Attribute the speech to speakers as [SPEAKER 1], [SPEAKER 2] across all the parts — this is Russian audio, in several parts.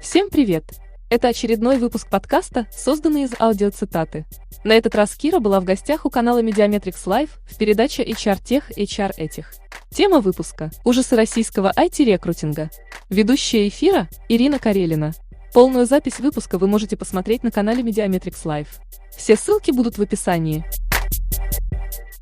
[SPEAKER 1] Всем привет! Это очередной выпуск подкаста, созданный из аудиоцитаты. На этот раз Кира была в гостях у канала Mediametrics Live в передаче HR Тех, HR Этих. Тема выпуска – ужасы российского IT-рекрутинга. Ведущая эфира – Ирина Карелина. Полную запись выпуска вы можете посмотреть на канале Mediametrics Live. Все ссылки будут в описании.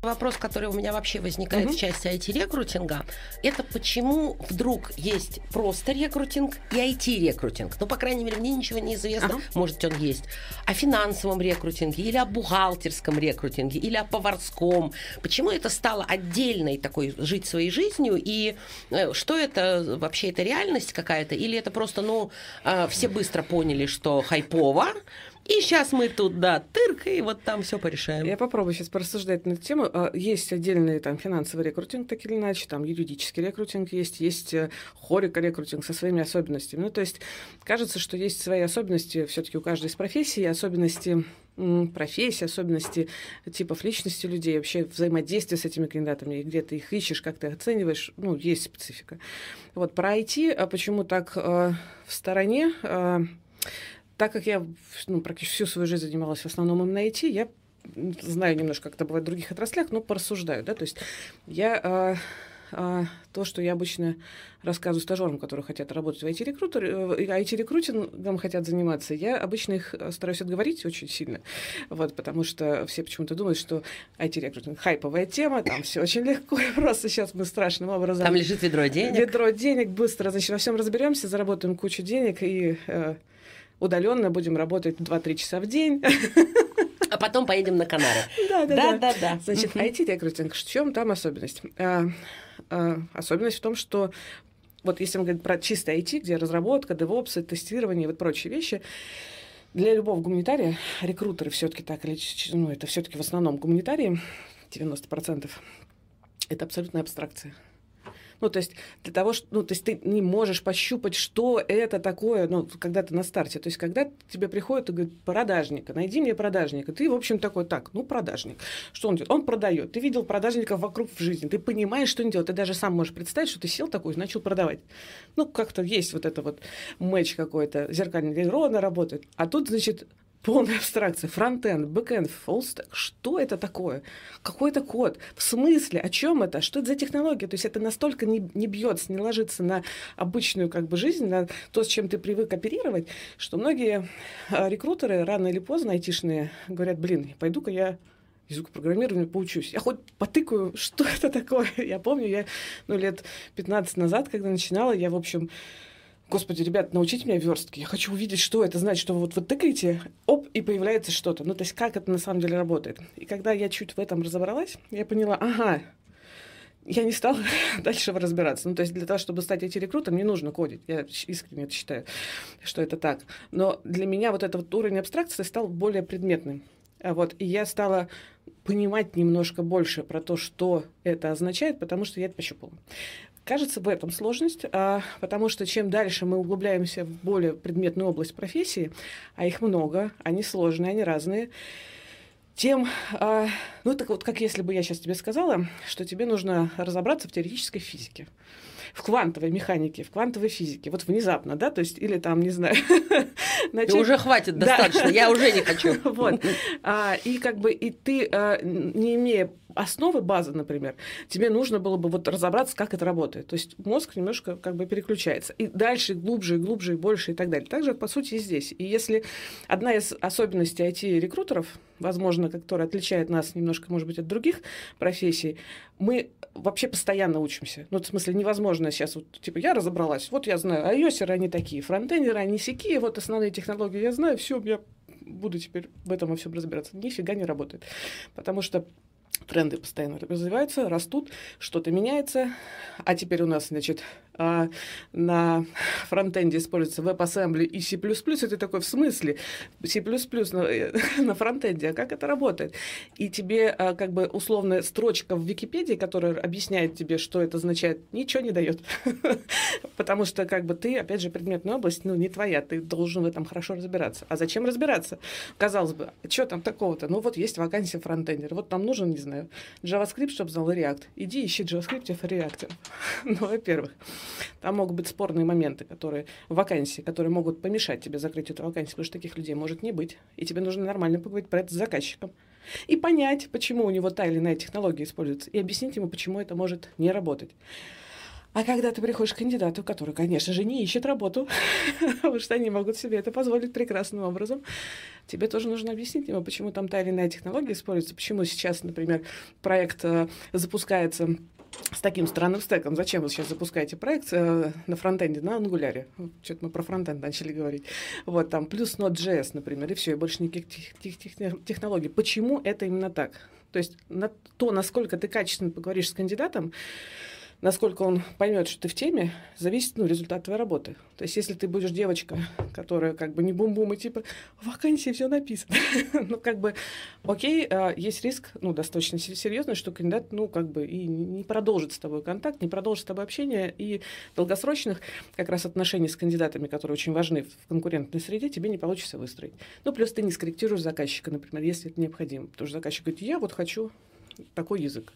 [SPEAKER 2] Вопрос, который у меня вообще возникает угу. в части IT-рекрутинга, это почему вдруг есть просто рекрутинг и IT-рекрутинг. Ну, по крайней мере, мне ничего не известно, ага. может, он есть. О финансовом рекрутинге, или о бухгалтерском рекрутинге, или о поварском. Почему это стало отдельной такой жить своей жизнью, и э, что это вообще, это реальность какая-то, или это просто, ну, э, все быстро поняли, что хайпово, и сейчас мы тут, да, тырк, и вот там все порешаем.
[SPEAKER 3] Я попробую сейчас порассуждать на эту тему. А, есть отдельный там финансовый рекрутинг, так или иначе, там юридический рекрутинг есть, есть э, хорика рекрутинг со своими особенностями. Ну, то есть кажется, что есть свои особенности все-таки у каждой из профессий, особенности профессии, особенности типов личности людей, вообще взаимодействие с этими кандидатами, где ты их ищешь, как ты оцениваешь, ну, есть специфика. Вот про IT, а почему так э, в стороне? Э, так как я ну, практически всю свою жизнь занималась в основном именно IT, я знаю немножко, как это бывает в других отраслях, но порассуждаю, да, то есть я а, а, то, что я обычно рассказываю стажерам, которые хотят работать в IT-рекрутере, IT-рекрутингом хотят заниматься, я обычно их стараюсь отговорить очень сильно, вот, потому что все почему-то думают, что IT-рекрутинг хайповая тема, там все очень легко просто сейчас мы страшным образом...
[SPEAKER 2] Там лежит ведро денег.
[SPEAKER 3] Ведро денег, быстро, значит, во всем разберемся, заработаем кучу денег и э, удаленно будем работать 2-3 часа в день.
[SPEAKER 2] А потом поедем на Канары.
[SPEAKER 3] Да, да, да. да, да. Значит, IT-рекрутинг, в чем там особенность? А, а, особенность в том, что вот если мы говорим про чистый IT, где разработка, DevOps, тестирование и вот прочие вещи, для любого гуманитария, рекрутеры все-таки так или ну, это все-таки в основном гуманитарии, 90%, это абсолютная абстракция. Ну, то есть для того, что, ну, то есть ты не можешь пощупать, что это такое, ну, когда ты на старте. То есть когда тебе приходит и говорит, продажника, найди мне продажника. Ты, в общем, такой, так, ну, продажник. Что он делает? Он продает. Ты видел продажников вокруг в жизни. Ты понимаешь, что он делает. Ты даже сам можешь представить, что ты сел такой и начал продавать. Ну, как-то есть вот это вот матч какой-то, зеркальный, ровно работает. А тут, значит, полная абстракция, фронтенд, бэкенд, фулстек. Что это такое? Какой это код? В смысле? О чем это? Что это за технология? То есть это настолько не, не бьется, не ложится на обычную как бы жизнь, на то, с чем ты привык оперировать, что многие а, рекрутеры рано или поздно айтишные говорят, блин, пойду-ка я языку программирования поучусь. Я хоть потыкаю, что это такое. Я помню, я ну, лет 15 назад, когда начинала, я, в общем, Господи, ребят, научите меня верстке. Я хочу увидеть, что это значит, что вот вы тыкаете, оп, и появляется что-то. Ну, то есть, как это на самом деле работает. И когда я чуть в этом разобралась, я поняла, ага, я не стала дальше разбираться. Ну, то есть для того, чтобы стать IT-рекрутером, не нужно кодить. Я искренне это считаю, что это так. Но для меня вот этот вот уровень абстракции стал более предметным. А вот, и я стала понимать немножко больше про то, что это означает, потому что я это пощупала. Кажется, в этом сложность, а, потому что чем дальше мы углубляемся в более предметную область профессии, а их много, они сложные, они разные, тем, а, ну так вот, как если бы я сейчас тебе сказала, что тебе нужно разобраться в теоретической физике в квантовой механике, в квантовой физике. Вот внезапно, да, то есть, или там, не знаю.
[SPEAKER 2] Начать... Уже хватит достаточно, я уже не хочу.
[SPEAKER 3] Вот. А, и как бы, и ты, не имея основы базы, например, тебе нужно было бы вот разобраться, как это работает. То есть мозг немножко как бы переключается. И дальше глубже, и глубже, и больше, и так далее. Также, по сути, и здесь. И если одна из особенностей IT-рекрутеров, возможно, которая отличает нас немножко, может быть, от других профессий, мы вообще постоянно учимся. Ну, в смысле, невозможно сейчас, вот, типа, я разобралась, вот я знаю, ios они такие, фронтендеры, они сякие, вот основные технологии я знаю, все, я буду теперь в этом во всем разбираться. Нифига не работает. Потому что тренды постоянно развиваются, растут, что-то меняется. А теперь у нас, значит, а, на фронтенде используется WebAssembly и C++, ты такой, в смысле? C++ на, на фронтенде, а как это работает? И тебе а, как бы условная строчка в Википедии, которая объясняет тебе, что это означает, ничего не дает. Потому что как бы ты, опять же, предметная область, ну, не твоя, ты должен в этом хорошо разбираться. А зачем разбираться? Казалось бы, что там такого-то? Ну, вот есть вакансия фронтендера, вот там нужен, не знаю, JavaScript, чтобы знал React. Иди ищи JavaScript в React. ну, во-первых. Там могут быть спорные моменты, которые вакансии, которые могут помешать тебе закрыть эту вакансию, потому что таких людей может не быть. И тебе нужно нормально поговорить про это с заказчиком. И понять, почему у него та или иная технология используется. И объяснить ему, почему это может не работать. А когда ты приходишь к кандидату, который, конечно же, не ищет работу, потому что они могут себе это позволить прекрасным образом, тебе тоже нужно объяснить ему, почему там та или иная технология используется, почему сейчас, например, проект э, запускается с таким странным стеком. Зачем вы сейчас запускаете проект э, на фронтенде, на ангуляре? Что-то мы про фронтенд начали говорить. Вот там плюс Node.js, например, и все, и больше никаких тех, тех, тех, технологий. Почему это именно так? То есть на то, насколько ты качественно поговоришь с кандидатом, насколько он поймет, что ты в теме, зависит ну, результат твоей работы. То есть, если ты будешь девочка, которая как бы не бум-бум и типа в вакансии все написано, ну как бы окей, а, есть риск, ну достаточно серьезный, что кандидат, ну как бы и не продолжит с тобой контакт, не продолжит с тобой общение, и долгосрочных как раз отношений с кандидатами, которые очень важны в конкурентной среде, тебе не получится выстроить. Ну плюс ты не скорректируешь заказчика, например, если это необходимо, потому что заказчик говорит, я вот хочу такой язык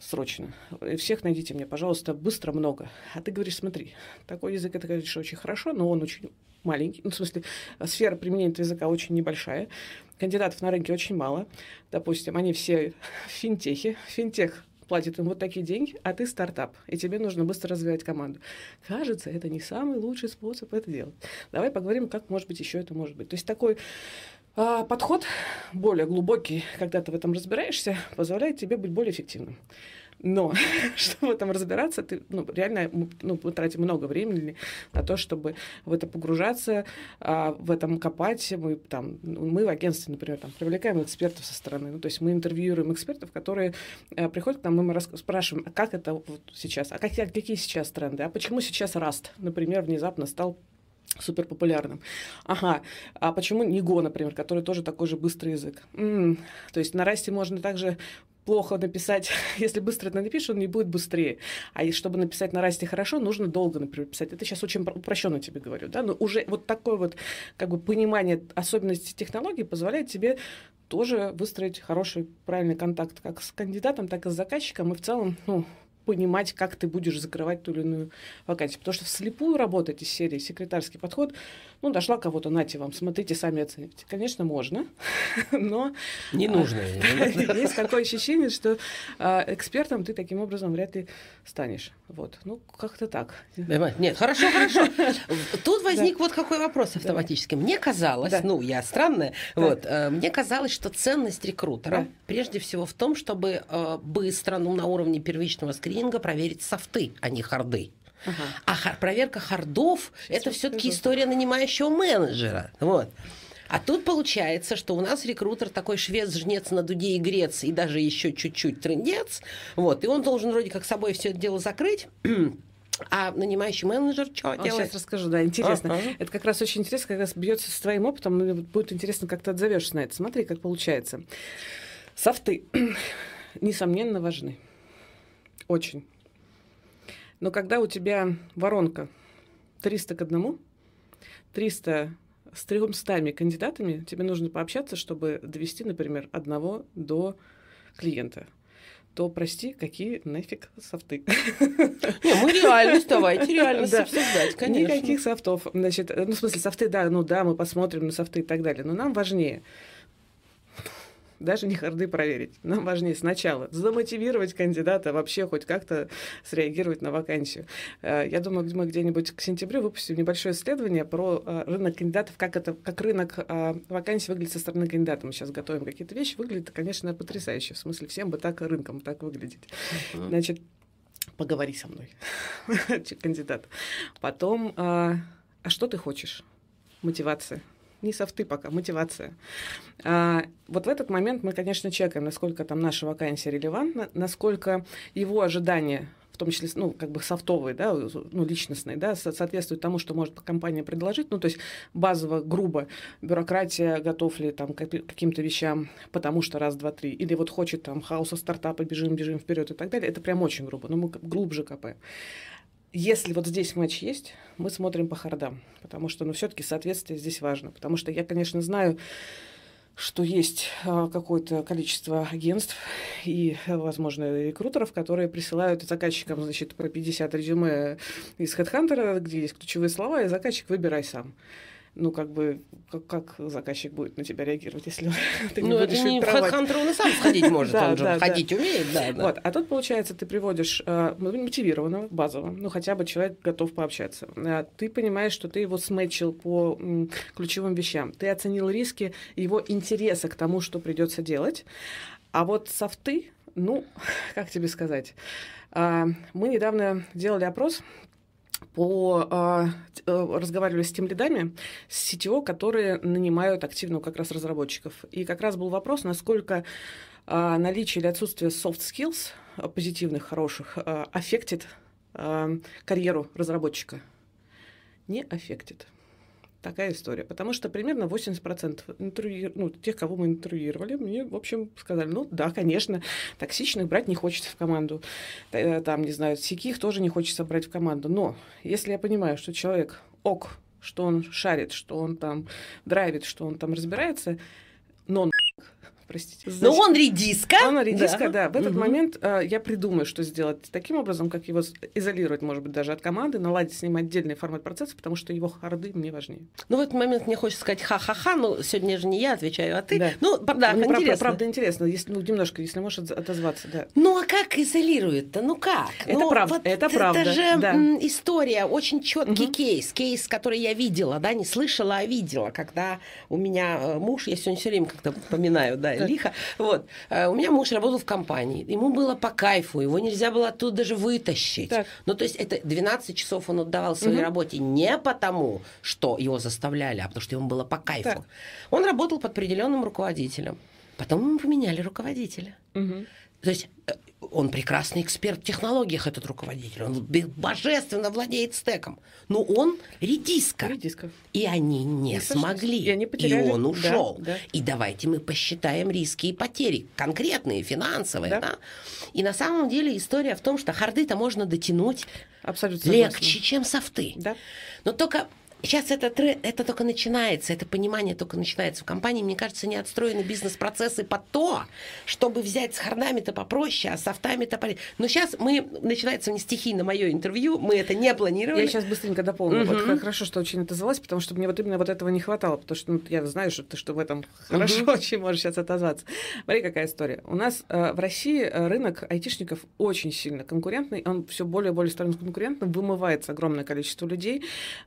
[SPEAKER 3] срочно. Всех найдите мне, пожалуйста, быстро много. А ты говоришь, смотри, такой язык, это, конечно, очень хорошо, но он очень маленький. Ну, в смысле, сфера применения этого языка очень небольшая. Кандидатов на рынке очень мало. Допустим, они все в финтехе. Финтех платит им вот такие деньги, а ты стартап, и тебе нужно быстро развивать команду. Кажется, это не самый лучший способ это делать. Давай поговорим, как, может быть, еще это может быть. То есть такой подход более глубокий, когда ты в этом разбираешься, позволяет тебе быть более эффективным. Но, чтобы в этом разбираться, ты ну, реально ну, мы тратим много времени на то, чтобы в это погружаться, а, в этом копать. Мы, там, мы в агентстве, например, там, привлекаем экспертов со стороны. Ну, то есть мы интервьюируем экспертов, которые а, приходят к нам, и мы спрашиваем, а как это вот сейчас, а как, какие сейчас тренды, а почему сейчас Раст, например, внезапно стал супер популярным. Ага, а почему не Го, например, который тоже такой же быстрый язык? М-м, то есть на расте можно также плохо написать, если быстро это напишешь, он не будет быстрее. А чтобы написать на расте хорошо, нужно долго, например, писать. Это сейчас очень упрощенно тебе говорю, да, но уже вот такое вот как бы понимание особенностей технологий позволяет тебе тоже выстроить хороший, правильный контакт как с кандидатом, так и с заказчиком, и в целом, ну, понимать, как ты будешь закрывать ту или иную вакансию. Потому что вслепую работать из серии секретарский подход, ну, дошла кого-то, нате вам, смотрите, сами оцените. Конечно, можно, но...
[SPEAKER 2] Не а, нужно.
[SPEAKER 3] Есть такое ощущение, что а, экспертом ты таким образом вряд ли станешь. Вот, ну, как-то так.
[SPEAKER 2] Нет, хорошо, хорошо. Тут возник вот какой вопрос автоматически. Мне казалось, ну, я странная, вот, э, мне казалось, что ценность рекрутера прежде всего в том, чтобы э, быстро, ну, на уровне первичного скрининга проверить софты, а не харды. Ага. А хар- проверка хардов – это все-таки история нанимающего менеджера. Вот. А тут получается, что у нас рекрутер такой швец, жнец на дуде и грец, и даже еще чуть-чуть трындец. Вот, и он должен вроде как собой все это дело закрыть. А нанимающий менеджер что делает?
[SPEAKER 3] Сейчас расскажу, да, интересно. Uh-huh. Это как раз очень интересно, как раз бьется с твоим опытом, мне будет интересно, как ты отзовешься на это. Смотри, как получается. Софты, несомненно, важны. Очень. Но когда у тебя воронка 300 к одному, 300 с 300 кандидатами, тебе нужно пообщаться, чтобы довести, например, одного до клиента то, прости, какие нафиг софты.
[SPEAKER 2] Не, мы реальность, давайте реальность да. обсуждать, конечно.
[SPEAKER 3] Никаких софтов. Значит, ну, в смысле, софты, да, ну да, мы посмотрим на софты и так далее, но нам важнее даже не харды проверить. Нам важнее сначала замотивировать кандидата вообще хоть как-то среагировать на вакансию. Э, я думаю, мы где-нибудь к сентябрю выпустим небольшое исследование про э, рынок кандидатов, как это, как рынок э, вакансий выглядит со стороны кандидата. Мы сейчас готовим какие-то вещи, выглядит, конечно, потрясающе. В смысле, всем бы так рынком так выглядеть. Uh-huh. Значит, поговори со мной, кандидат. Потом, а что ты хочешь? Мотивация не софты пока, мотивация. А, вот в этот момент мы, конечно, чекаем, насколько там наша вакансия релевантна, насколько его ожидания в том числе, ну, как бы софтовые, да, ну, личностные, да, соответствуют тому, что может компания предложить, ну, то есть базово, грубо, бюрократия готов ли там к каким-то вещам, потому что раз, два, три, или вот хочет там хаоса стартапа, бежим, бежим вперед и так далее, это прям очень грубо, но мы глубже копаем. Если вот здесь матч есть, мы смотрим по хардам, потому что, ну, все-таки соответствие здесь важно, потому что я, конечно, знаю, что есть а, какое-то количество агентств и, возможно, рекрутеров, которые присылают заказчикам, значит, про 50 резюме из HeadHunter, где есть ключевые слова, и заказчик выбирай сам ну, как бы, как, как заказчик будет на тебя реагировать, если
[SPEAKER 2] ты не ну, будешь это не HeadHunter, он сам сходить может, он же ходить умеет, да,
[SPEAKER 3] Вот, а тут, получается, ты приводишь э, мотивированного, базово, ну, хотя бы человек готов пообщаться. Э, ты понимаешь, что ты его сметчил по ключевым вещам. Ты оценил риски его интереса к тому, что придется делать. А вот софты, ну, как тебе сказать, э, мы недавно делали опрос по, а, э, разговаривали с тем лидами, с сетево, которые нанимают активно как раз разработчиков. И как раз был вопрос, насколько а, наличие или отсутствие soft skills, а, позитивных, хороших, аффектит карьеру разработчика. Не аффектит такая история. Потому что примерно 80% интервью, ну, тех, кого мы интервьюировали, мне, в общем, сказали, ну, да, конечно, токсичных брать не хочется в команду. Э, там, не знаю, сяких тоже не хочется брать в команду. Но если я понимаю, что человек ок, что он шарит, что он там драйвит, что он там разбирается, простите.
[SPEAKER 2] Но он редиска.
[SPEAKER 3] Он редиска, да. да. В этот угу. момент э, я придумаю, что сделать таким образом, как его изолировать, может быть, даже от команды, наладить с ним отдельный формат процесса, потому что его харды мне важнее.
[SPEAKER 2] Ну, в этот момент мне хочется сказать ха-ха-ха, но сегодня же не я отвечаю, а ты. Да. Ну, да,
[SPEAKER 3] ну,
[SPEAKER 2] интересно.
[SPEAKER 3] Правда, интересно, если, ну, немножко, если можешь отозваться, да.
[SPEAKER 2] Ну, а как изолирует-то? Ну, как?
[SPEAKER 3] Это
[SPEAKER 2] ну,
[SPEAKER 3] правда, вот это правда.
[SPEAKER 2] Это же да. история, очень четкий угу. кейс, кейс, который я видела, да, не слышала, а видела, когда у меня э, муж, я сегодня все время как-то поминаю, да, лихо, вот, вот. Э, у меня муж работал в компании. Ему было по кайфу. Его нельзя было оттуда даже вытащить. Так. Ну, то есть это 12 часов он отдавал своей угу. работе не потому, что его заставляли, а потому что ему было по кайфу. Так. Он работал под определенным руководителем. Потом мы поменяли руководителя. Угу. То есть э, он прекрасный эксперт в технологиях, этот руководитель. Он божественно владеет стеком. Но он редиска.
[SPEAKER 3] Редиска.
[SPEAKER 2] И они не и смогли. И, они потеряли. и он ушел. Да, да. И давайте мы посчитаем риски и потери. Конкретные, финансовые. Да. Да? И на самом деле история в том, что харды-то можно дотянуть
[SPEAKER 3] Абсолютно
[SPEAKER 2] легче, согласна. чем софты.
[SPEAKER 3] Да.
[SPEAKER 2] Но только Сейчас это, это только начинается, это понимание только начинается. В компании, мне кажется, не отстроены бизнес-процессы под то, чтобы взять с хардами-то попроще, а с софтами-то по... Но сейчас мы, начинается не стихийно мое интервью, мы это не планировали.
[SPEAKER 3] Я сейчас быстренько дополню. Угу. Вот хорошо, что очень отозвалась, потому что мне вот именно вот этого не хватало, потому что ну, я знаю, что ты что в этом хорошо угу. очень можешь сейчас отозваться. Смотри, какая история. У нас э, в России э, рынок айтишников очень сильно конкурентный, он все более и более становится конкурентным, вымывается огромное количество людей.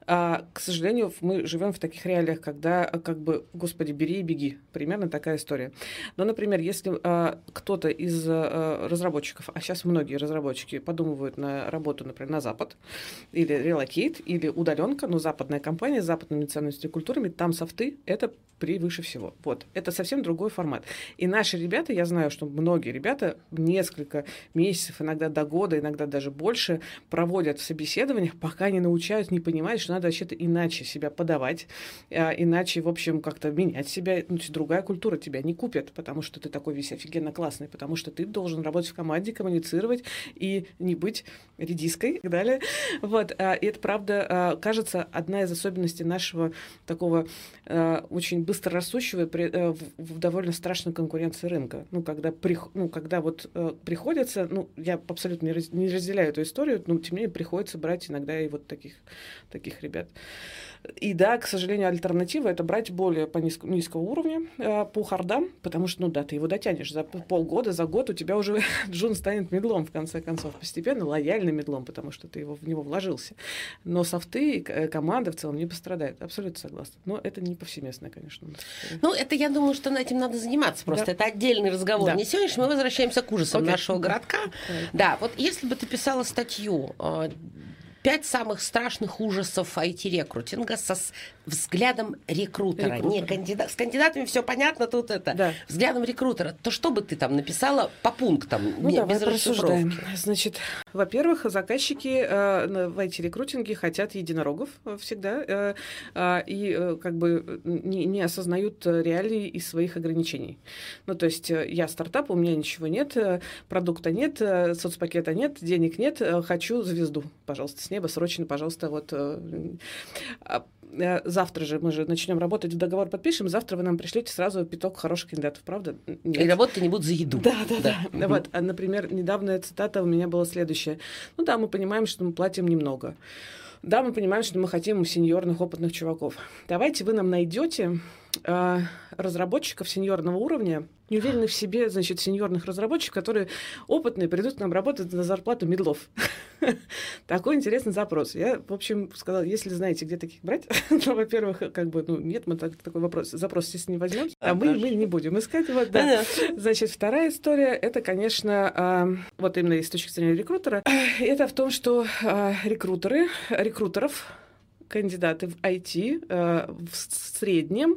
[SPEAKER 3] А, к сожалению, мы живем в таких реалиях, когда, как бы, господи, бери и беги. Примерно такая история. Но, например, если а, кто-то из а, разработчиков, а сейчас многие разработчики подумывают на работу, например, на Запад, или релокейт, или удаленка, но западная компания с западными ценностями и культурами, там софты — это превыше всего. Вот. Это совсем другой формат. И наши ребята, я знаю, что многие ребята несколько месяцев, иногда до года, иногда даже больше проводят в собеседованиях, пока не научают, не понимают, что надо вообще-то иначе себя подавать, а, иначе, в общем, как-то менять себя. Ну, другая культура тебя не купит, потому что ты такой весь офигенно классный, потому что ты должен работать в команде, коммуницировать и не быть редиской и так далее. Вот. А, и это, правда, а, кажется, одна из особенностей нашего такого очень быстро э, в, довольно страшной конкуренции рынка. Ну, когда, при, ну, когда вот э, приходится, ну, я абсолютно не разделяю эту историю, но тем не менее приходится брать иногда и вот таких, таких ребят. И да, к сожалению, альтернатива это брать более по низк, низкого уровня э, по хардам, потому что, ну да, ты его дотянешь за полгода, за год у тебя уже Джун станет медлом, в конце концов, постепенно лояльным медлом, потому что ты его, в него вложился. Но софты и э, команда в целом не пострадают. Абсолютно согласна. Но это не повсеместно, конечно.
[SPEAKER 2] Ну, это я думаю, что этим надо заниматься просто. Да. Это отдельный разговор. Да. Не сегодня мы возвращаемся к ужасам okay. нашего городка. Okay. Да, вот если бы ты писала статью а, пять самых страшных ужасов IT-рекрутинга со взглядом рекрутера. рекрутера. Не кандидат. С кандидатами все понятно, тут это. Да. Взглядом рекрутера. То что бы ты там написала по пунктам?
[SPEAKER 3] Ну, не, давай без рассуждаем. Значит, во-первых, заказчики э, в IT-рекрутинге хотят единорогов всегда э, э, и э, как бы не, не осознают реалии и своих ограничений. Ну, то есть э, я стартап, у меня ничего нет, э, продукта нет, э, соцпакета нет, денег нет, хочу звезду, пожалуйста, с неба срочно, пожалуйста, вот а, завтра же мы же начнем работать, договор подпишем, завтра вы нам пришлете сразу пяток хороших кандидатов, правда?
[SPEAKER 2] Нет. И работать не будут за еду.
[SPEAKER 3] Да, да, да. да. Вот, а, например, недавняя цитата у меня была следующая. Ну да, мы понимаем, что мы платим немного. Да, мы понимаем, что мы хотим сеньорных опытных чуваков. Давайте вы нам найдете э, разработчиков сеньорного уровня, не уверенных в себе, значит, сеньорных разработчиков, которые опытные, придут к нам работать на зарплату медлов. Такой интересный запрос. Я, в общем, сказала, если знаете, где таких брать, то, во-первых, как бы, ну, нет, мы так, такой вопрос, запрос, если не возьмем, а мы, мы не будем искать. Вот, да. Значит, вторая история, это, конечно, э, вот именно с точки зрения рекрутера, это в том, что э, рекрутеры, рекрутеров, кандидаты в IT э, в среднем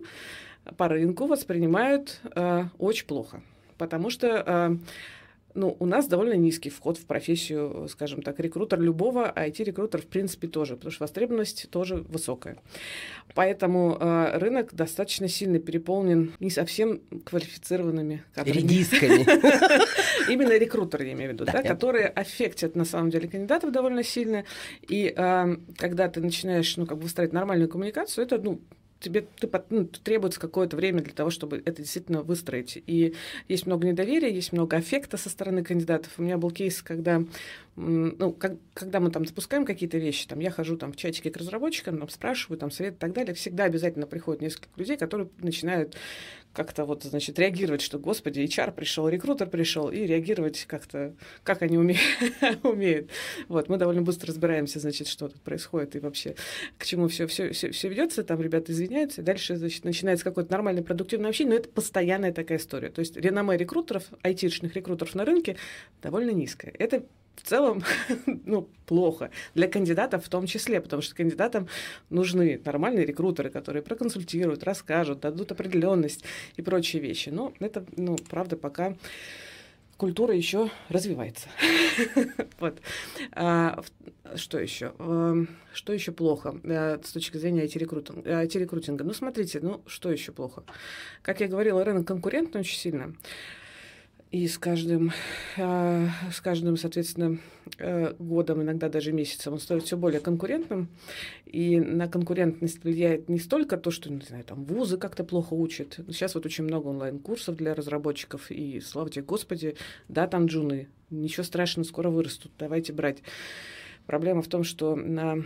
[SPEAKER 3] по рынку воспринимают э, очень плохо, потому что э, ну, у нас довольно низкий вход в профессию, скажем так, рекрутер любого, а IT-рекрутер, в принципе, тоже, потому что востребованность тоже высокая. Поэтому э, рынок достаточно сильно переполнен не совсем квалифицированными
[SPEAKER 2] кадрами. Редисками.
[SPEAKER 3] Именно рекрутеры, я имею в виду, да, которые аффектят, на самом деле, кандидатов довольно сильно. И э, когда ты начинаешь, ну, как бы выстраивать нормальную коммуникацию, это, ну, тебе ты, ну, требуется какое-то время для того, чтобы это действительно выстроить. И есть много недоверия, есть много аффекта со стороны кандидатов. У меня был кейс, когда, ну, как, когда мы там запускаем какие-то вещи, там я хожу там в чатике к разработчикам, там спрашиваю, там совет и так далее, всегда обязательно приходят несколько людей, которые начинают как-то вот, значит, реагировать, что, господи, HR пришел, рекрутер пришел, и реагировать как-то, как они умеют. умеют. Вот, мы довольно быстро разбираемся, значит, что тут происходит и вообще к чему все, все, все, все ведется. Там ребята извиняются, и дальше, значит, начинается какое-то нормальное продуктивное общение, но это постоянная такая история. То есть реноме рекрутеров, айтишных рекрутеров на рынке довольно низкое. Это в целом ну, плохо. Для кандидатов в том числе, потому что кандидатам нужны нормальные рекрутеры, которые проконсультируют, расскажут, дадут определенность и прочие вещи. Но это, ну, правда, пока культура еще развивается. вот. А, что еще? А, что еще плохо а, с точки зрения IT-рекрутинга? IT-рекрутинга? Ну, смотрите, ну, что еще плохо? Как я говорила, рынок конкурентный очень сильно. И с каждым, э, с каждым, соответственно, э, годом, иногда даже месяцем, он становится все более конкурентным. И на конкурентность влияет не столько то, что, не знаю, там вузы как-то плохо учат. Сейчас вот очень много онлайн-курсов для разработчиков, и слава тебе, Господи, да, там джуны, ничего страшного, скоро вырастут, давайте брать. Проблема в том, что на а,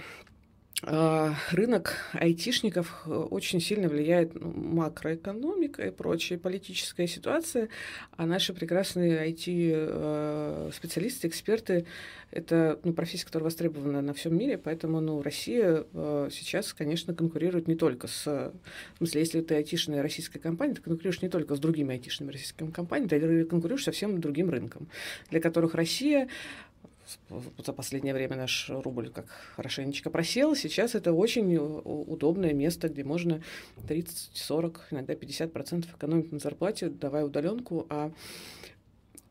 [SPEAKER 3] рынок айтишников э, очень сильно влияет ну, макроэкономика и прочая политическая ситуация, а наши прекрасные IT-специалисты, э, эксперты — это ну, профессия, которая востребована на всем мире, поэтому ну, Россия э, сейчас, конечно, конкурирует не только с... В смысле, если ты айтишная российская компания, ты конкурируешь не только с другими айтишными российскими компаниями, ты конкурируешь совсем другим рынком, для которых Россия за последнее время наш рубль как хорошенечко просел. Сейчас это очень удобное место, где можно 30, 40, иногда 50 процентов экономить на зарплате, давая удаленку, а,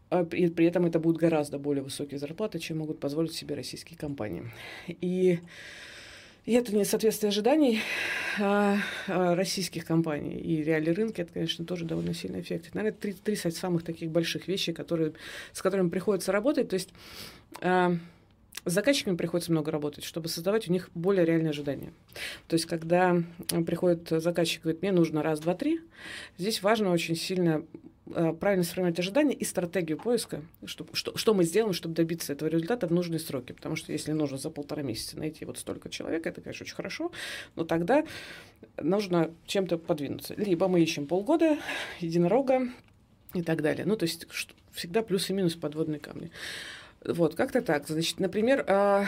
[SPEAKER 3] а при, при этом это будут гораздо более высокие зарплаты, чем могут позволить себе российские компании. И и это несоответствие ожиданий а, а, российских компаний и реалии рынка, это, конечно, тоже довольно сильный эффект. Наверное, три, три самых таких больших вещей, которые, с которыми приходится работать. То есть с заказчиками приходится много работать, чтобы создавать у них более реальные ожидания. То есть, когда приходит заказчик и говорит, мне нужно раз, два, три, здесь важно очень сильно Э, правильно сформировать ожидания и стратегию поиска, что, что, что мы сделаем, чтобы добиться этого результата в нужные сроки. Потому что если нужно за полтора месяца найти вот столько человек, это, конечно, очень хорошо, но тогда нужно чем-то подвинуться. Либо мы ищем полгода, единорога и так далее. Ну, то есть что, всегда плюс и минус подводные камни. Вот, как-то так. Значит, например, а,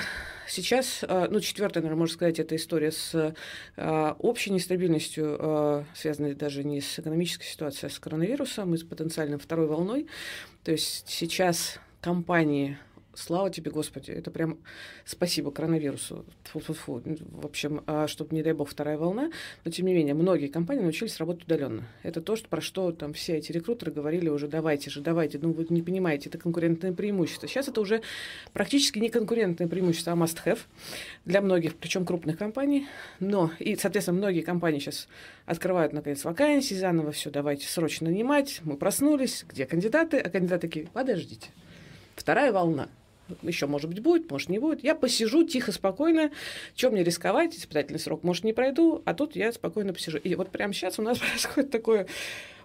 [SPEAKER 3] сейчас, а, ну, четвертая, наверное, можно сказать, это история с а, общей нестабильностью, связанной даже не с экономической ситуацией, а с коронавирусом и с потенциальной второй волной. То есть сейчас компании слава тебе, Господи, это прям спасибо коронавирусу. Фу-фу-фу. В общем, а, чтобы, не дай бог, вторая волна. Но, тем не менее, многие компании научились работать удаленно. Это то, что, про что там все эти рекрутеры говорили уже, давайте же, давайте. Ну, вы не понимаете, это конкурентное преимущество. Сейчас это уже практически не конкурентное преимущество, а must-have для многих, причем крупных компаний. Но, и, соответственно, многие компании сейчас открывают, наконец, вакансии, заново все, давайте срочно нанимать. Мы проснулись, где кандидаты? А кандидаты такие, подождите, вторая волна еще, может быть, будет, может, не будет. Я посижу тихо, спокойно. Чем мне рисковать? Испытательный срок, может, не пройду, а тут я спокойно посижу. И вот прямо сейчас у нас происходит такое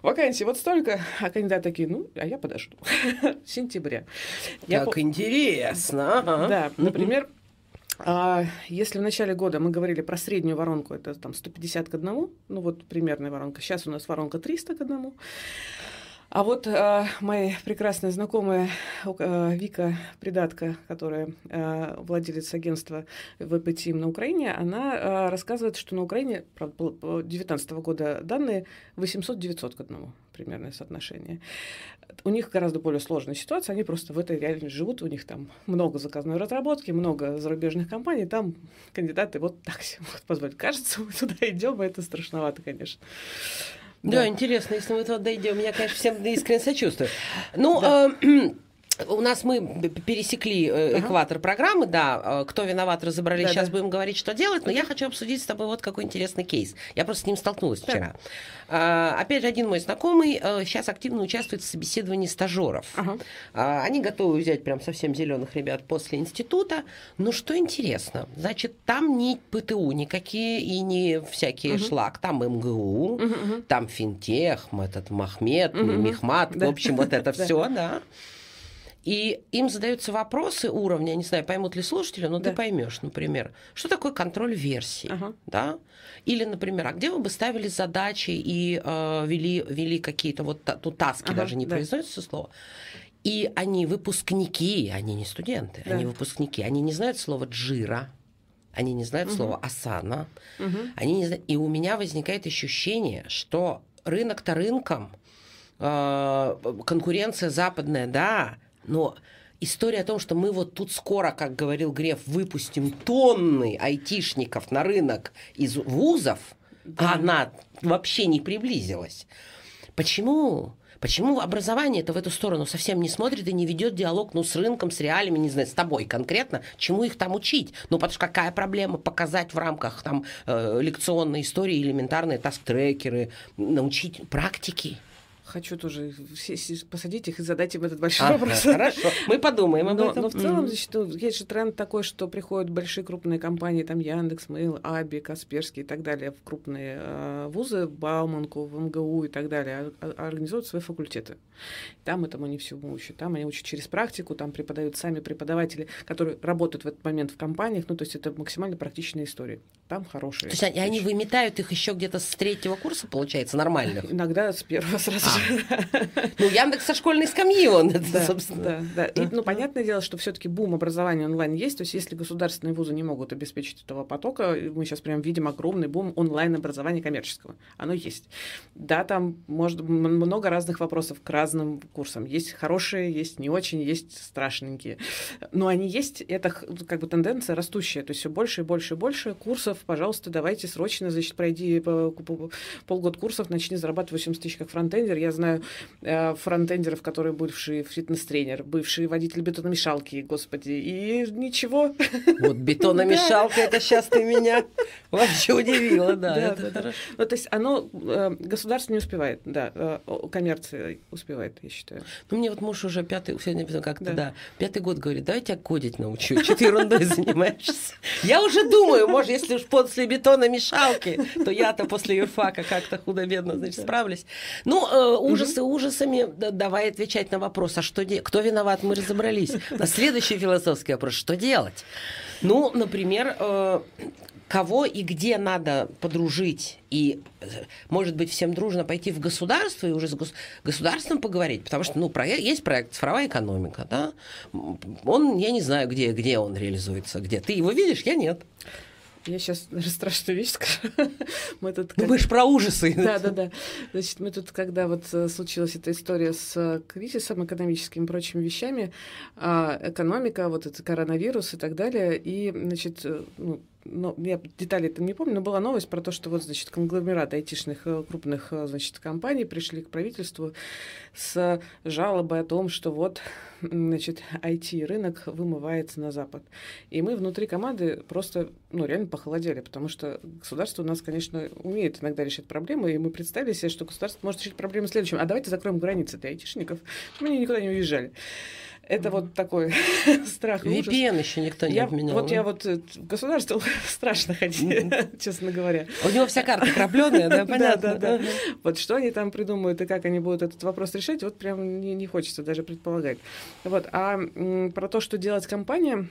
[SPEAKER 3] вакансий вот столько, а кандидаты такие, ну, а я подожду. Сентября.
[SPEAKER 2] Как по... интересно. Ага.
[SPEAKER 3] Да, например, а если в начале года мы говорили про среднюю воронку, это там 150 к одному, ну вот примерная воронка, сейчас у нас воронка 300 к одному, а вот э, моя прекрасная знакомая э, Вика Придатка, которая э, владелец агентства ВП Тим на Украине, она э, рассказывает, что на Украине, правда, по 2019 года данные 800-900 к одному примерное соотношение. У них гораздо более сложная ситуация, они просто в этой реальности живут, у них там много заказной разработки, много зарубежных компаний, там кандидаты вот так себе могут позволить. Кажется, мы туда идем, и это страшновато, конечно.
[SPEAKER 2] Да, да интересно, если мы туда дойдем, меня, конечно, всем искренне сочувствую. Ну, да. э, у нас мы пересекли э, экватор ага. программы, да, э, кто виноват, разобрались, да, сейчас да. будем говорить, что делать, но я хочу обсудить с тобой вот какой интересный кейс. Я просто с ним столкнулась да. вчера. А, опять же, один мой знакомый сейчас активно участвует в собеседовании стажеров. Ага. А, они готовы взять прям совсем зеленых ребят после института. Но что интересно, значит, там не ПТУ никакие и не всякие угу. шлак, там МГУ, угу. там финтех, этот Махмед, угу. Мехмат, да. в общем, вот это все, да. И им задаются вопросы уровня, не знаю, поймут ли слушатели, но да. ты поймешь, например, что такое контроль версии, ага. да? Или, например, а где вы бы ставили задачи и э, вели, вели какие-то вот тут таски, ага, даже не да. произносится слово. И они выпускники, они не студенты, да. они выпускники, они не знают слова джира, они не знают угу. слова асана, угу. они не знают. И у меня возникает ощущение, что рынок-то рынком, э, конкуренция западная, да, но история о том, что мы вот тут скоро, как говорил Греф, выпустим тонны айтишников на рынок из вузов, да. она вообще не приблизилась. Почему? Почему образование это в эту сторону совсем не смотрит и не ведет диалог ну, с рынком, с реалиями, не знаю, с тобой конкретно, чему их там учить? Ну, потому что какая проблема показать в рамках там э, лекционной истории элементарные таск-трекеры, научить практики?
[SPEAKER 3] Хочу тоже посадить их и задать им этот большой а, вопрос.
[SPEAKER 2] Хорошо, мы подумаем об
[SPEAKER 3] но,
[SPEAKER 2] этом.
[SPEAKER 3] Но в целом, mm-hmm. значит, есть же тренд такой, что приходят большие крупные компании, там Яндекс, Mail, Аби, Касперский и так далее, в крупные э, вузы, Бауманку, в МГУ и так далее, а, а, организуют свои факультеты. Там этому они всему учат. Там они учат через практику, там преподают сами преподаватели, которые работают в этот момент в компаниях, ну, то есть это максимально практичная история. Там хорошие.
[SPEAKER 2] То есть они, они выметают их еще где-то с третьего курса, получается, нормальных?
[SPEAKER 3] Иногда с первого сразу а,
[SPEAKER 2] ну, Яндекс со школьной скамьи он, это, собственно.
[SPEAKER 3] Да, да. И, ну, понятное дело, что все таки бум образования онлайн есть. То есть, если государственные вузы не могут обеспечить этого потока, мы сейчас прям видим огромный бум онлайн-образования коммерческого. Оно есть. Да, там может много разных вопросов к разным курсам. Есть хорошие, есть не очень, есть страшненькие. Но они есть, это как бы тенденция растущая. То есть все больше и больше и больше курсов. Пожалуйста, давайте срочно, значит, пройди полгода курсов, начни зарабатывать 80 тысяч как фронтендер. Я знаю э, фронтендеров, которые бывшие фитнес-тренер, бывшие водители бетономешалки, господи, и ничего.
[SPEAKER 2] Вот бетономешалка, это сейчас ты меня вообще удивила, да. Да, да,
[SPEAKER 3] Ну, то есть оно, э, государство не успевает, да, э, коммерция успевает, я считаю.
[SPEAKER 2] Ну, мне вот муж уже пятый, сегодня как-то, да, пятый год говорит, давай тебя кодить научу, что ты ерундой занимаешься. Я уже думаю, может, если уж после бетономешалки, то я-то после юрфака как-то худо-бедно, значит, справлюсь. Ну, ужасы ужасами, давай отвечать на вопрос, а что кто виноват, мы разобрались. На следующий философский вопрос, что делать? Ну, например, э, кого и где надо подружить и, может быть, всем дружно пойти в государство и уже с государством поговорить, потому что, ну, проект, есть проект «Цифровая экономика», да, он, я не знаю, где, где он реализуется, где. Ты его видишь, я нет.
[SPEAKER 3] Я сейчас даже страшную вещь скажу.
[SPEAKER 2] мы тут... Ну, мы же про ужасы.
[SPEAKER 3] Да, да, да. Значит, мы тут, когда вот э, случилась эта история с э, кризисом экономическим и прочими вещами, а, экономика, вот это коронавирус и так далее, и, значит, э, ну, ну, я детали там не помню, но была новость про то, что вот, значит, конгломерат айтишных э, крупных, э, значит, компаний пришли к правительству с жалобой о том, что вот, значит, IT-рынок вымывается на Запад. И мы внутри команды просто, ну, реально похолодели, потому что государство у нас, конечно, умеет иногда решать проблемы, и мы представили себе, что государство может решить проблемы следующим. А давайте закроем границы для айтишников, чтобы они никуда не уезжали. Это вот такой страх.
[SPEAKER 2] VPN еще никто не я, обменял.
[SPEAKER 3] Вот я вот э, в государство страшно ходить, честно говоря.
[SPEAKER 2] У него вся карта крапленая, да, понятно.
[SPEAKER 3] Да, да, да. Вот что они там придумают и как они будут этот вопрос решать, вот прям не, не хочется даже предполагать. Вот. А про то, что делать компания,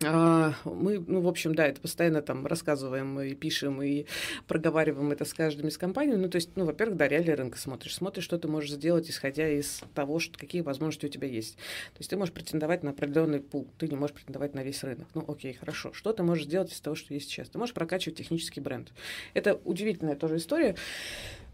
[SPEAKER 3] мы, ну, в общем, да, это постоянно там рассказываем и пишем, и проговариваем это с каждым из компаний. Ну, то есть, ну, во-первых, да, реалии рынка смотришь. Смотришь, что ты можешь сделать, исходя из того, что, какие возможности у тебя есть. То есть ты можешь претендовать на определенный пул, ты не можешь претендовать на весь рынок. Ну, окей, хорошо. Что ты можешь сделать из того, что есть сейчас? Ты можешь прокачивать технический бренд. Это удивительная тоже история.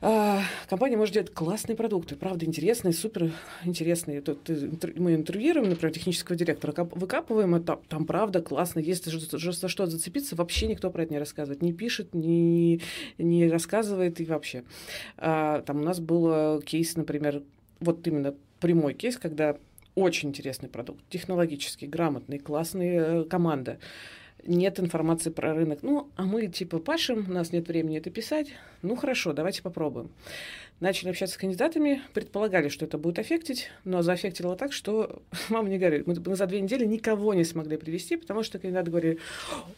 [SPEAKER 3] А, компания может делать классные продукты, правда, интересные, супер интересные. Тут мы интервьюируем, например, технического директора, выкапываем, это там правда классно, есть за что зацепиться, вообще никто про это не рассказывает, не пишет, не, не рассказывает и вообще. А, там у нас был кейс, например, вот именно прямой кейс, когда очень интересный продукт, технологический, грамотный, классная э, команда нет информации про рынок. Ну, а мы типа пашем, у нас нет времени это писать. Ну, хорошо, давайте попробуем. Начали общаться с кандидатами, предполагали, что это будет аффектить, но заэффектило так, что, мама не говорит, мы, мы за две недели никого не смогли привести, потому что кандидаты говорили,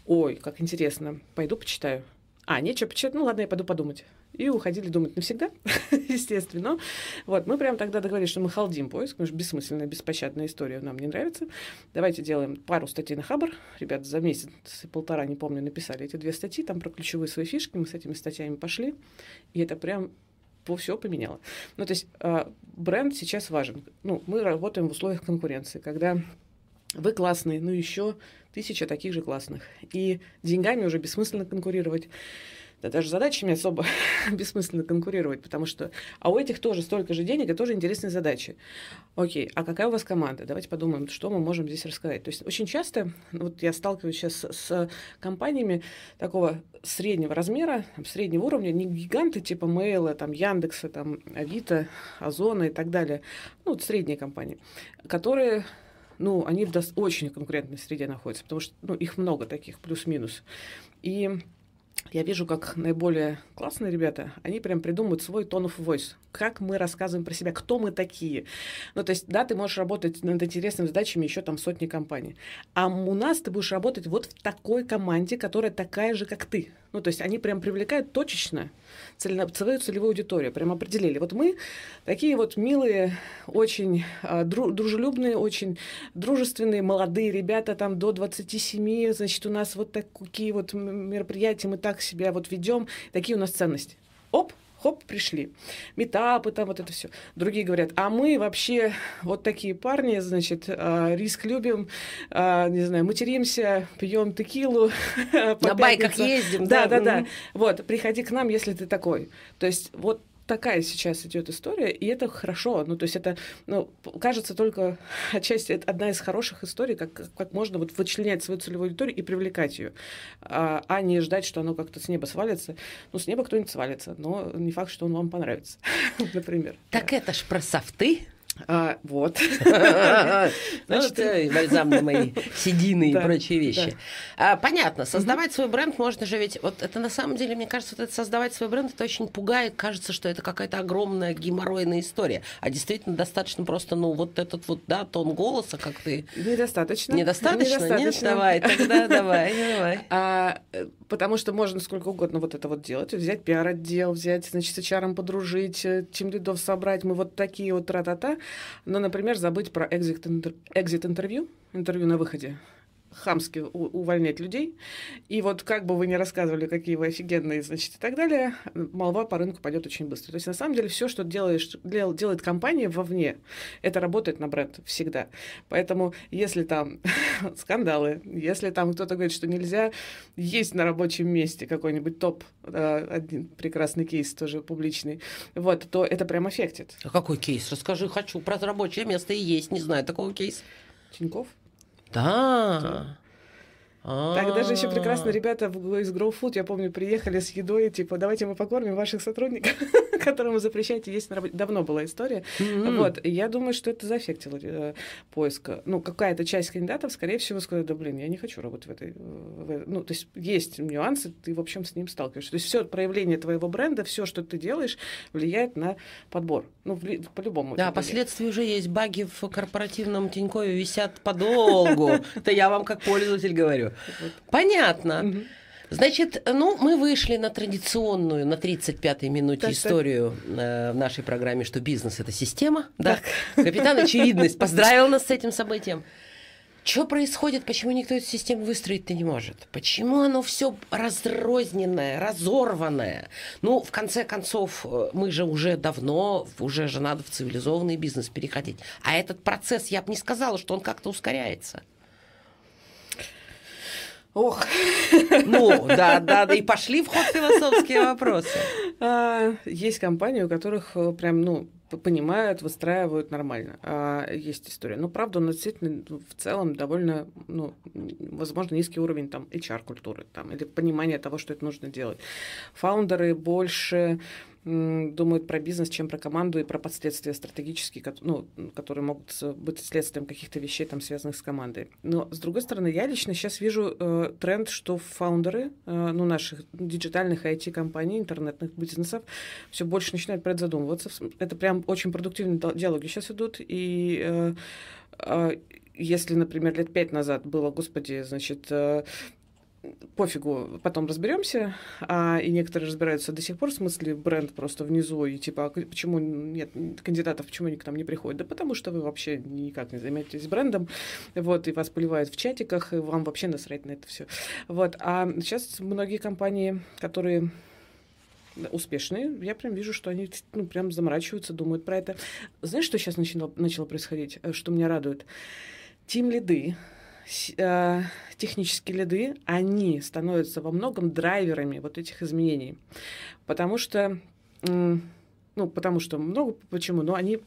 [SPEAKER 3] ой, как интересно, пойду почитаю. А, нечего почитать, ну ладно, я пойду подумать. И уходили думать навсегда, естественно. Вот, мы прям тогда договорились, что мы халдим поиск, потому что бессмысленная, беспощадная история нам не нравится. Давайте делаем пару статей на Хабр. Ребята за месяц и полтора, не помню, написали эти две статьи, там про ключевые свои фишки, мы с этими статьями пошли, и это прям по все поменяло. Ну, то есть э, бренд сейчас важен. Ну, мы работаем в условиях конкуренции, когда вы классные, ну еще тысяча таких же классных. И деньгами уже бессмысленно конкурировать. Да даже задачами особо бессмысленно конкурировать, потому что... А у этих тоже столько же денег и тоже интересные задачи. Окей, а какая у вас команда? Давайте подумаем, что мы можем здесь рассказать. То есть очень часто, вот я сталкиваюсь сейчас с компаниями такого среднего размера, среднего уровня, не гиганты типа Мейла, там, Яндекса, там, Авито, Озона и так далее, ну, вот средние компании, которые ну, они в очень конкурентной среде находятся, потому что ну, их много таких, плюс-минус. И я вижу, как наиболее классные ребята, они прям придумывают свой tone of voice. Как мы рассказываем про себя, кто мы такие. Ну, то есть, да, ты можешь работать над интересными задачами еще там сотни компаний. А у нас ты будешь работать вот в такой команде, которая такая же, как ты. Ну, то есть они прям привлекают точечно целевую, целевую аудиторию, прям определили. Вот мы такие вот милые, очень а, дружелюбные, очень дружественные, молодые ребята, там до 27, значит, у нас вот такие вот мероприятия, мы так себя вот ведем, такие у нас ценности. Оп, хоп, пришли. Метапы там, вот это все. Другие говорят, а мы вообще вот такие парни, значит, а, риск любим, а, не знаю, материмся, пьем текилу.
[SPEAKER 2] На байках ездим.
[SPEAKER 3] Да, да, да. Вот, приходи к нам, если ты такой. То есть вот такая сейчас идет история, и это хорошо. Ну, то есть это, ну, кажется, только отчасти это одна из хороших историй, как, как можно вот вычленять свою целевую аудиторию и привлекать ее, а, а не ждать, что оно как-то с неба свалится. Ну, с неба кто-нибудь свалится, но не факт, что он вам понравится, например.
[SPEAKER 2] Так это ж про софты.
[SPEAKER 3] А, вот.
[SPEAKER 2] Значит, э, бальзам на мои седины и прочие вещи. А, понятно, создавать свой бренд можно же ведь... Вот это на самом деле, мне кажется, вот это создавать свой бренд, это очень пугает. Кажется, что это какая-то огромная геморройная история. А действительно достаточно просто, ну, вот этот вот, да, тон голоса, как ты...
[SPEAKER 3] Недостаточно.
[SPEAKER 2] Недостаточно? Нет? Давай, тогда давай, давай.
[SPEAKER 3] Потому что можно сколько угодно вот это вот делать. Взять пиар-отдел, взять, значит, с HR подружить, э, лидов собрать. Мы вот такие вот тра-та-та. Но, например, забыть про экзит-интервью, интервью на выходе. Хамски увольнять людей. И вот как бы вы ни рассказывали, какие вы офигенные, значит, и так далее, молва по рынку пойдет очень быстро. То есть, на самом деле, все, что делаешь, делает компания вовне, это работает на бренд всегда. Поэтому, если там скандалы, если там кто-то говорит, что нельзя есть на рабочем месте какой-нибудь топ, э, один прекрасный кейс тоже публичный, вот, то это прям аффектит.
[SPEAKER 2] А какой кейс? Расскажи, хочу про рабочее место и есть, не знаю такого кейса.
[SPEAKER 3] Тиньков?
[SPEAKER 2] Да.
[SPEAKER 3] Так даже еще прекрасно ребята из Grow Food, я помню, приехали с едой, типа, давайте мы покормим ваших сотрудников, которым вы запрещаете есть на работе. Давно была история. Mm-hmm. Вот, я думаю, что это заэффектило э, поиск. Ну, какая-то часть кандидатов, скорее всего, сказала, да, блин, я не хочу работать в этой... В, ну, то есть есть нюансы, ты, в общем, с ним сталкиваешься. То есть все проявление твоего бренда, все, что ты делаешь, влияет на подбор. Ну, по-любому.
[SPEAKER 2] Да, последствия уже есть. Баги в корпоративном Тинькове висят подолгу. Это я вам как пользователь говорю. Понятно. Значит, ну, мы вышли на традиционную, на 35-й минуте так, историю так. Э, в нашей программе, что бизнес – это система. Да? Капитан Очевидность поздравил нас с этим событием. Что происходит? Почему никто эту систему выстроить-то не может? Почему оно все разрозненное, разорванное? Ну, в конце концов, э, мы же уже давно, уже же надо в цивилизованный бизнес переходить. А этот процесс, я бы не сказала, что он как-то ускоряется.
[SPEAKER 3] Ох.
[SPEAKER 2] Ну, да, да, да, и пошли в ход философские вопросы.
[SPEAKER 3] А, есть компании, у которых э, прям, ну, понимают, выстраивают нормально. А, есть история. Но правда, он действительно ну, в целом довольно, ну, возможно, низкий уровень там HR-культуры там, или понимания того, что это нужно делать. Фаундеры больше думают про бизнес, чем про команду и про последствия стратегические, ну, которые могут быть следствием каких-то вещей, там, связанных с командой. Но, с другой стороны, я лично сейчас вижу э, тренд, что фаундеры э, ну, наших диджитальных IT-компаний, интернетных бизнесов все больше начинают про это задумываться. Это прям очень продуктивные диалоги сейчас идут, и э, э, если, например, лет пять назад было, господи, значит, э, пофигу, потом разберемся, а, и некоторые разбираются до сих пор в смысле бренд просто внизу, и типа, а почему нет кандидатов, почему они к нам не приходят? Да потому что вы вообще никак не занимаетесь брендом, вот, и вас поливают в чатиках, и вам вообще насрать на это все. Вот, а сейчас многие компании, которые успешные, я прям вижу, что они ну, прям заморачиваются, думают про это. Знаешь, что сейчас начало, начало происходить, э, что меня радует? Тим лиды Э, технические лиды, они становятся во многом драйверами вот этих изменений. Потому что, ну, потому что много почему, но они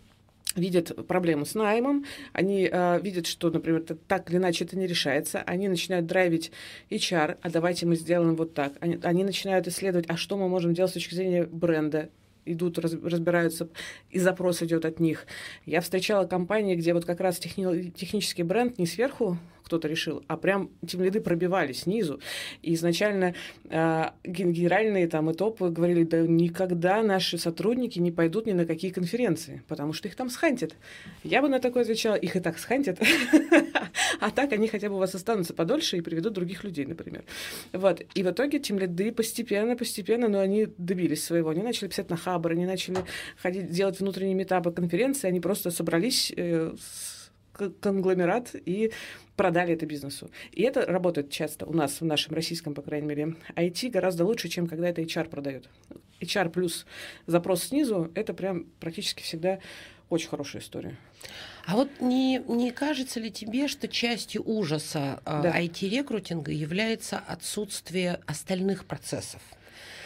[SPEAKER 3] видят проблему с наймом, они э, видят, что, например, это, так или иначе это не решается, они начинают драйвить HR, а давайте мы сделаем вот так. Они, они начинают исследовать, а что мы можем делать с точки зрения бренда, идут, разбираются, и запрос идет от них. Я встречала компании, где вот как раз техни, технический бренд не сверху кто-то решил, а прям тем лиды пробивали снизу. И изначально э, генеральные там и топы говорили, да никогда наши сотрудники не пойдут ни на какие конференции, потому что их там схантят. Я бы на такое отвечала, их и так схантят, а так они хотя бы у вас останутся подольше и приведут других людей, например. Вот. И в итоге тем лиды постепенно, постепенно, но они добились своего. Они начали писать на хабр, они начали ходить, делать внутренние метапы конференции, они просто собрались э, конгломерат и продали это бизнесу. И это работает часто у нас, в нашем российском, по крайней мере, IT гораздо лучше, чем когда это HR продает. HR плюс запрос снизу, это прям практически всегда очень хорошая история.
[SPEAKER 2] А вот не, не кажется ли тебе, что частью ужаса а, да. IT-рекрутинга является отсутствие остальных процессов?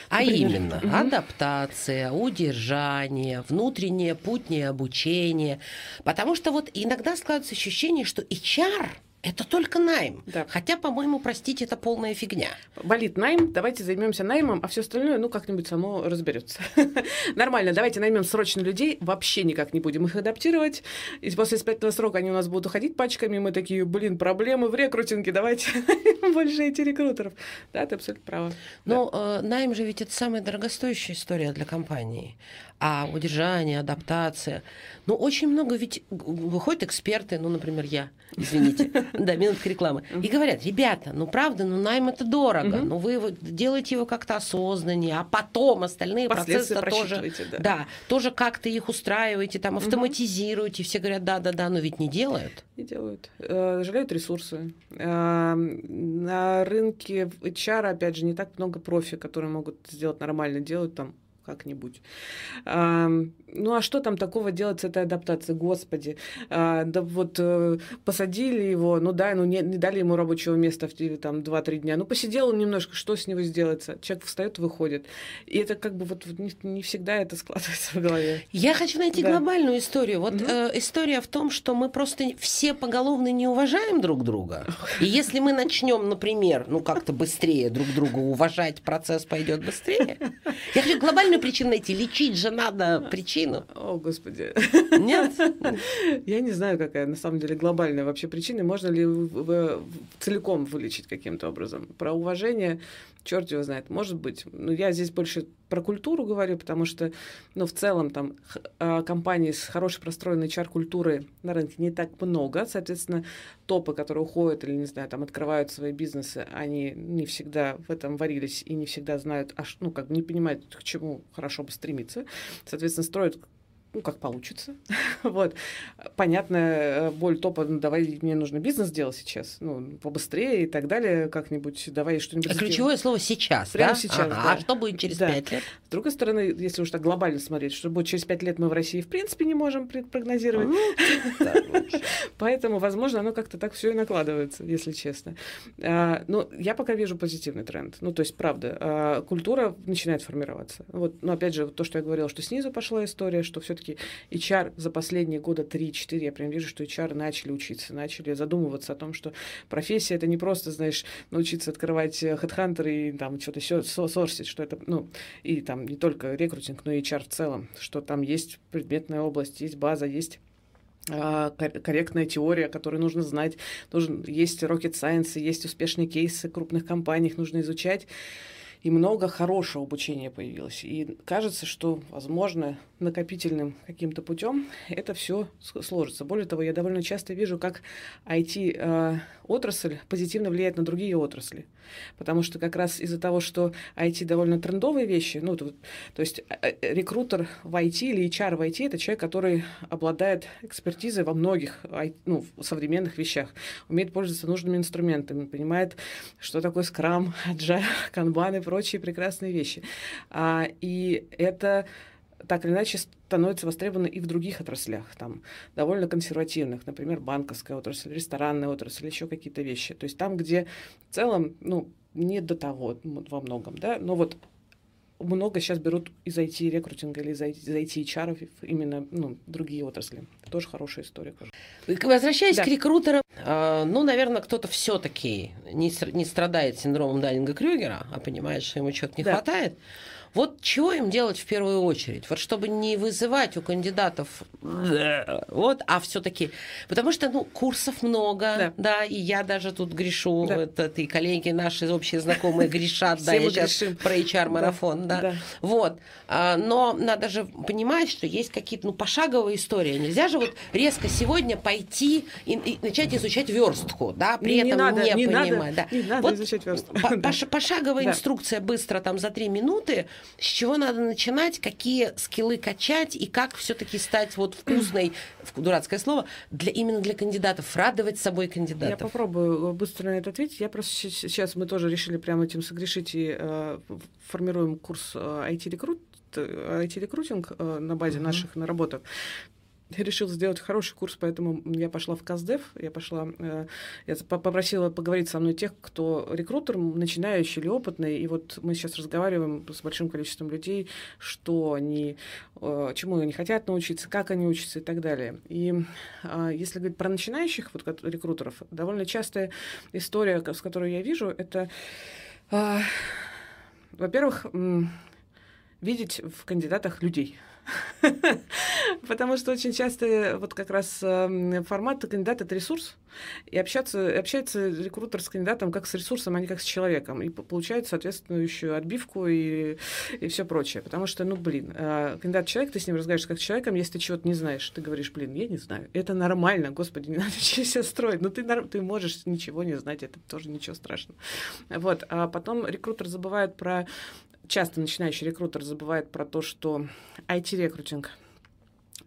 [SPEAKER 2] А Например? именно угу. адаптация, удержание, внутреннее путнее обучение. Потому что вот иногда складывается ощущение, что HR – это только найм. Да. Хотя, по-моему, простите, это полная фигня.
[SPEAKER 3] Болит найм, давайте займемся наймом, а все остальное, ну, как-нибудь само разберется. Нормально, давайте наймем срочно людей, вообще никак не будем их адаптировать. И после испытательного срока они у нас будут уходить пачками, мы такие, блин, проблемы в рекрутинге, давайте больше эти рекрутеров. Да, ты абсолютно права.
[SPEAKER 2] Но да. э, найм же ведь это самая дорогостоящая история для компании а удержание, адаптация. Ну, очень много ведь выходят эксперты, ну, например, я, извините, Да, минутка рекламы. И говорят, ребята, ну правда, ну найм это дорого, ну вы делаете его как-то осознаннее, а потом остальные процессы тоже, да, тоже как-то их устраиваете, там автоматизируете. Все говорят, да-да-да, но ведь не делают.
[SPEAKER 3] Не делают. Э, жалеют ресурсы. Э, на рынке HR, опять же, не так много профи, которые могут сделать нормально, делают там как-нибудь. А, ну а что там такого делать с этой адаптацией? Господи, а, да вот э, посадили его, ну да, ну не, не дали ему рабочего места в там 2-3 дня, ну посидел он немножко, что с него сделается? Человек встает, выходит. И это как бы вот не, не всегда это складывается в голове.
[SPEAKER 2] Я хочу найти да. глобальную историю. Вот угу. э, история в том, что мы просто все поголовно не уважаем друг друга. И если мы начнем, например, ну как-то быстрее друг друга уважать, процесс пойдет быстрее. Я хочу глобальную причину найти. Лечить же надо причину.
[SPEAKER 3] О, Господи.
[SPEAKER 2] Нет?
[SPEAKER 3] Я не знаю, какая на самом деле глобальная вообще причина. Можно ли целиком вылечить каким-то образом? Про уважение черт его знает, может быть. Но я здесь больше про культуру говорю, потому что, ну, в целом, там, а, компаний с хорошей простроенной HR-культурой на рынке не так много. Соответственно, топы, которые уходят или, не знаю, там, открывают свои бизнесы, они не всегда в этом варились и не всегда знают, аж, ну, как бы не понимают, к чему хорошо бы стремиться. Соответственно, строят ну, как получится. вот. Понятная э, боль топа, ну, давай, мне нужно бизнес делать сейчас, ну, побыстрее и так далее, как-нибудь, давай что-нибудь
[SPEAKER 2] а Ключевое слово «сейчас»,
[SPEAKER 3] Прямо
[SPEAKER 2] да?
[SPEAKER 3] сейчас,
[SPEAKER 2] ага.
[SPEAKER 3] да.
[SPEAKER 2] А что будет через пять
[SPEAKER 3] да.
[SPEAKER 2] лет?
[SPEAKER 3] С другой стороны, если уж так глобально смотреть, что будет через пять лет, мы в России в принципе не можем прогнозировать. Ну, Поэтому, возможно, оно как-то так все и накладывается, если честно. А, но ну, я пока вижу позитивный тренд. Ну, то есть, правда, а, культура начинает формироваться. Вот, но опять же, то, что я говорила, что снизу пошла история, что все все-таки HR за последние года 3-4, я прям вижу, что HR начали учиться, начали задумываться о том, что профессия это не просто, знаешь, научиться открывать HeadHunter и там что-то все сорсить, что это, ну, и там не только рекрутинг, но и HR в целом, что там есть предметная область, есть база, есть а, корректная теория, которую нужно знать. Нужен, есть rocket science, есть успешные кейсы крупных компаний, их нужно изучать и много хорошего обучения появилось. И кажется, что, возможно, накопительным каким-то путем это все сложится. Более того, я довольно часто вижу, как IT-отрасль э, позитивно влияет на другие отрасли. Потому что как раз из-за того, что IT довольно трендовые вещи, ну, то, то есть э, э, рекрутер в IT или HR в IT — это человек, который обладает экспертизой во многих ну, современных вещах, умеет пользоваться нужными инструментами, понимает, что такое скрам, agile, канбан и прочие прекрасные вещи. А, и это так или иначе становится востребовано и в других отраслях, там, довольно консервативных, например, банковская отрасль, ресторанная отрасль, еще какие-то вещи. То есть там, где в целом, ну, не до того во многом, да, но вот много сейчас берут из IT-рекрутинга или из IT-HR именно ну, другие отрасли. Тоже хорошая история. Кажется.
[SPEAKER 2] Возвращаясь да. к рекрутерам, э, ну, наверное, кто-то все-таки не, не страдает синдромом Даннинга-Крюгера, а понимает, что ему чего-то не да. хватает. Вот чего им делать в первую очередь? Вот чтобы не вызывать у кандидатов вот, а все-таки, потому что ну курсов много, да, да и я даже тут грешу, да. это и коллеги наши общие знакомые грешат, да, я сейчас про HR марафон, да, вот, а, но надо же понимать, что есть какие-то ну пошаговые истории, нельзя же вот резко сегодня пойти и, начать изучать верстку, да, при этом не, понимать,
[SPEAKER 3] да, не надо изучать верстку,
[SPEAKER 2] пошаговая инструкция быстро там за три минуты с чего надо начинать, какие скиллы качать и как все-таки стать вот вкусной, дурацкое слово, для, именно для кандидатов, радовать собой кандидатов.
[SPEAKER 3] Я попробую быстро на это ответить. Я просто сейчас мы тоже решили прямо этим согрешить и э, формируем курс IT-рекрут э, IT-рекрутинг э, на базе uh-huh. наших наработок я решила сделать хороший курс, поэтому я пошла в КАЗДЕФ, я пошла, э, я попросила поговорить со мной тех, кто рекрутер, начинающий или опытный, и вот мы сейчас разговариваем с большим количеством людей, что они, э, чему они хотят научиться, как они учатся и так далее. И э, если говорить про начинающих вот, рекрутеров, довольно частая история, с которой я вижу, это, во-первых, видеть в кандидатах людей. Потому что очень часто вот как раз эм, формат кандидата — это ресурс, и общаться, общается рекрутер с кандидатом как с ресурсом, а не как с человеком, и получает соответствующую отбивку и, и все прочее. Потому что, ну, блин, э, кандидат человек, ты с ним разговариваешь как с человеком, если ты чего-то не знаешь, ты говоришь, блин, я не знаю. Это нормально, господи, не надо себя строить. Ну, ты, ты можешь ничего не знать, это тоже ничего страшного. Вот. А потом рекрутер забывает про часто начинающий рекрутер забывает про то, что IT-рекрутинг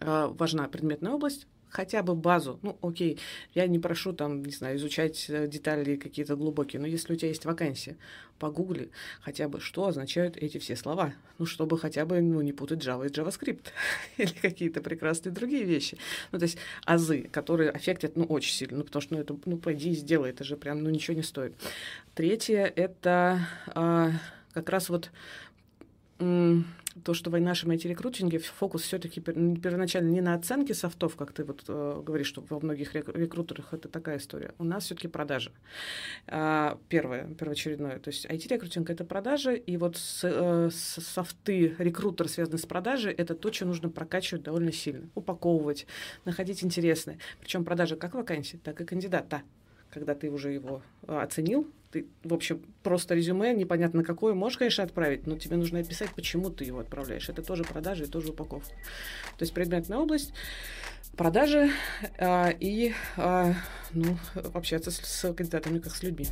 [SPEAKER 3] э, важна предметная область, хотя бы базу. Ну, окей, я не прошу там, не знаю, изучать э, детали какие-то глубокие, но если у тебя есть вакансия, погугли хотя бы, что означают эти все слова. Ну, чтобы хотя бы ну, не путать Java и JavaScript или какие-то прекрасные другие вещи. Ну, то есть азы, которые аффектят, ну, очень сильно, ну, потому что, ну, это, ну, пойди и сделай, это же прям, ну, ничего не стоит. Третье — это... А, как раз вот то, что в нашем IT-рекрутинге фокус все-таки первоначально не на оценке софтов, как ты вот э, говоришь, что во многих рекрутерах это такая история. У нас все-таки продажи. А, первое, первоочередное. То есть IT-рекрутинг — это продажи, и вот с, э, с софты, рекрутер, связанный с продажей, это то, что нужно прокачивать довольно сильно. Упаковывать, находить интересное. Причем продажи как вакансии, так и кандидата когда ты уже его э, оценил, ты, в общем, просто резюме, непонятно какое, можешь, конечно, отправить, но тебе нужно описать, почему ты его отправляешь. Это тоже продажи и тоже упаковка. То есть предметная область, продажи а, и а, ну, общаться с, с кандидатами как с людьми.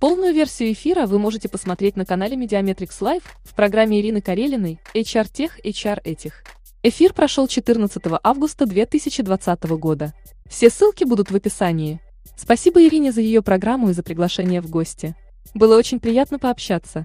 [SPEAKER 1] Полную версию эфира вы можете посмотреть на канале Mediametrics Live в программе Ирины Карелиной HR Тех, HR Этих. Эфир прошел 14 августа 2020 года. Все ссылки будут в описании. Спасибо Ирине за ее программу и за приглашение в гости. Было очень приятно пообщаться.